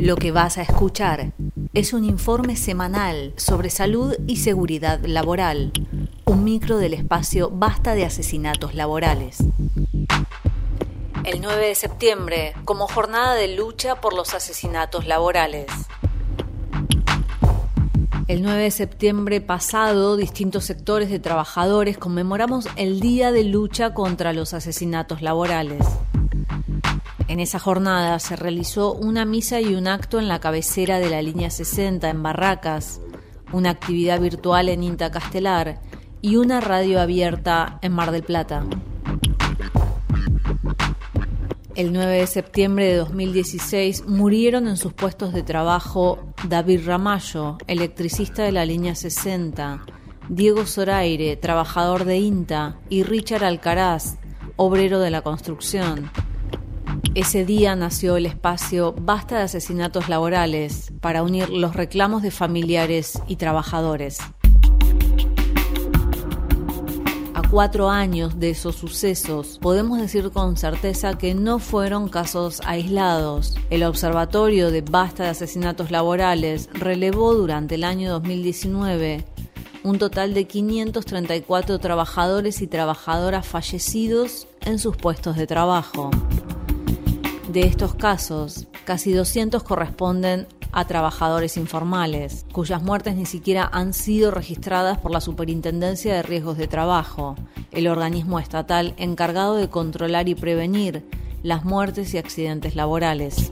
Lo que vas a escuchar es un informe semanal sobre salud y seguridad laboral, un micro del espacio Basta de Asesinatos Laborales. El 9 de septiembre, como jornada de lucha por los asesinatos laborales. El 9 de septiembre pasado, distintos sectores de trabajadores conmemoramos el Día de Lucha contra los Asesinatos Laborales. En esa jornada se realizó una misa y un acto en la cabecera de la línea 60 en Barracas, una actividad virtual en Inta Castelar y una radio abierta en Mar del Plata. El 9 de septiembre de 2016 murieron en sus puestos de trabajo David Ramallo, electricista de la línea 60, Diego Zoraire, trabajador de INTA, y Richard Alcaraz, obrero de la construcción. Ese día nació el espacio Basta de Asesinatos Laborales para unir los reclamos de familiares y trabajadores. A cuatro años de esos sucesos, podemos decir con certeza que no fueron casos aislados. El Observatorio de Basta de Asesinatos Laborales relevó durante el año 2019 un total de 534 trabajadores y trabajadoras fallecidos en sus puestos de trabajo. De estos casos, casi 200 corresponden a trabajadores informales, cuyas muertes ni siquiera han sido registradas por la Superintendencia de Riesgos de Trabajo, el organismo estatal encargado de controlar y prevenir las muertes y accidentes laborales.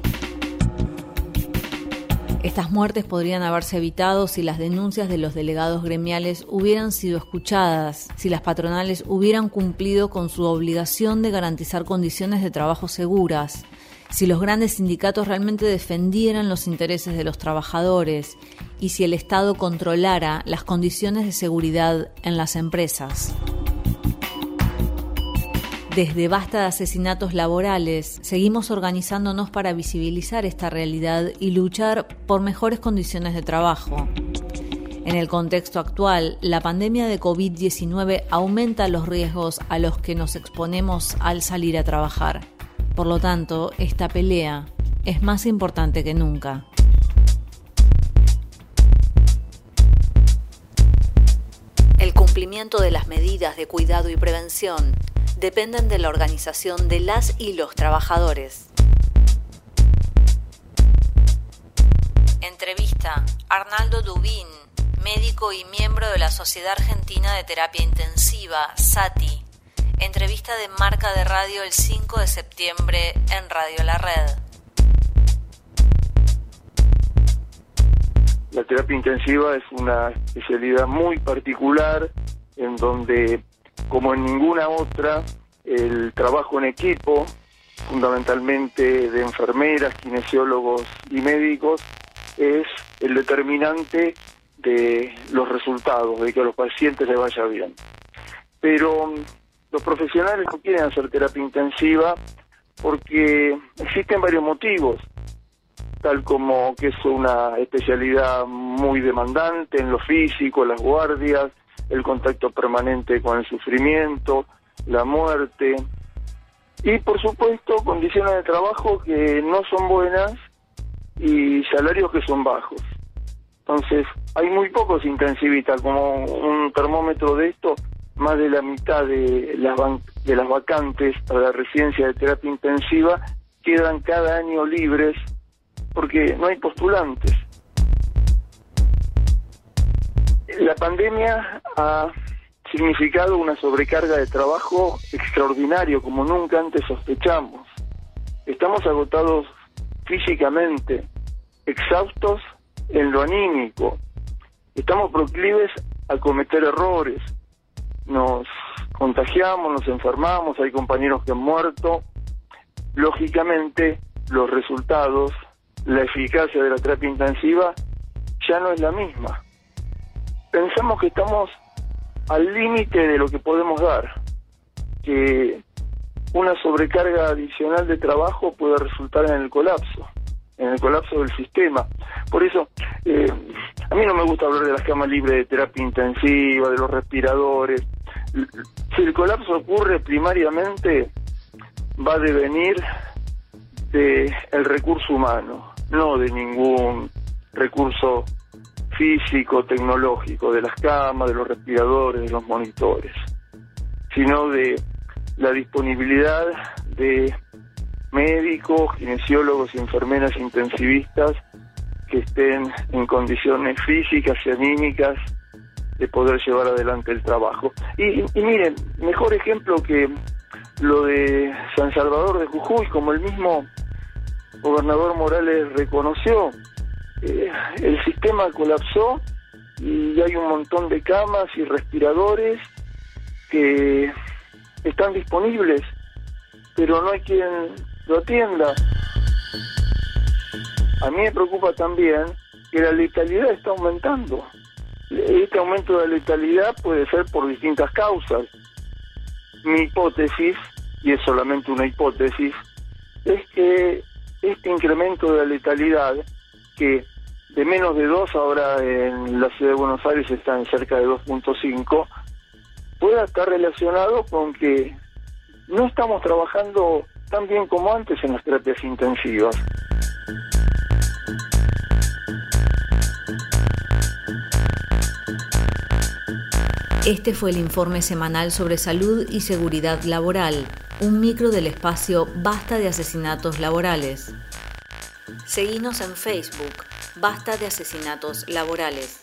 Estas muertes podrían haberse evitado si las denuncias de los delegados gremiales hubieran sido escuchadas, si las patronales hubieran cumplido con su obligación de garantizar condiciones de trabajo seguras, si los grandes sindicatos realmente defendieran los intereses de los trabajadores y si el Estado controlara las condiciones de seguridad en las empresas. Desde Basta de Asesinatos Laborales, seguimos organizándonos para visibilizar esta realidad y luchar por mejores condiciones de trabajo. En el contexto actual, la pandemia de COVID-19 aumenta los riesgos a los que nos exponemos al salir a trabajar. Por lo tanto, esta pelea es más importante que nunca. El cumplimiento de las medidas de cuidado y prevención dependen de la organización de las y los trabajadores. Entrevista Arnaldo Dubín, médico y miembro de la Sociedad Argentina de Terapia Intensiva, SATI Entrevista de Marca de Radio el 5 de septiembre en Radio La Red. La terapia intensiva es una especialidad muy particular en donde, como en ninguna otra, el trabajo en equipo, fundamentalmente de enfermeras, kinesiólogos y médicos, es el determinante de los resultados, de que a los pacientes les vaya bien. Pero los profesionales no quieren hacer terapia intensiva porque existen varios motivos, tal como que es una especialidad muy demandante en lo físico, las guardias, el contacto permanente con el sufrimiento, la muerte y por supuesto condiciones de trabajo que no son buenas y salarios que son bajos. Entonces, hay muy pocos intensivistas, como un termómetro de esto más de la mitad de las, de las vacantes para la residencia de terapia intensiva quedan cada año libres porque no hay postulantes. La pandemia ha significado una sobrecarga de trabajo extraordinario como nunca antes sospechamos. Estamos agotados físicamente, exhaustos en lo anímico. Estamos proclives a cometer errores, nos contagiamos, nos enfermamos, hay compañeros que han muerto. Lógicamente, los resultados, la eficacia de la terapia intensiva ya no es la misma. Pensamos que estamos al límite de lo que podemos dar, que una sobrecarga adicional de trabajo puede resultar en el colapso, en el colapso del sistema. Por eso, eh, a mí no me gusta hablar de las camas libres de terapia intensiva, de los respiradores, si el colapso ocurre primariamente va a devenir del el recurso humano. no de ningún recurso físico, tecnológico, de las camas, de los respiradores, de los monitores, sino de la disponibilidad de médicos, kinesiólogos enfermeras intensivistas que estén en condiciones físicas y anímicas de poder llevar adelante el trabajo. Y, miren, mejor ejemplo que lo de San Salvador de Jujuy, como el mismo gobernador Morales reconoció, eh, el sistema colapsó y hay un montón de camas y respiradores que están disponibles, pero no hay quien lo atienda. A mí me preocupa también que la letalidad está aumentando. Este aumento de letalidad puede ser por distintas causas. Mi hipótesis, y es solamente una hipótesis, es que este incremento de la letalidad, que de menos de 2 ahora en la ciudad de Buenos Aires está en cerca de 2.5, pueda estar relacionado con que no estamos trabajando tan bien como antes en las terapias intensivas. Este fue el informe semanal sobre salud y seguridad laboral, un micro del espacio Basta de Asesinatos Laborales. Seguimos en Facebook, Basta de Asesinatos Laborales.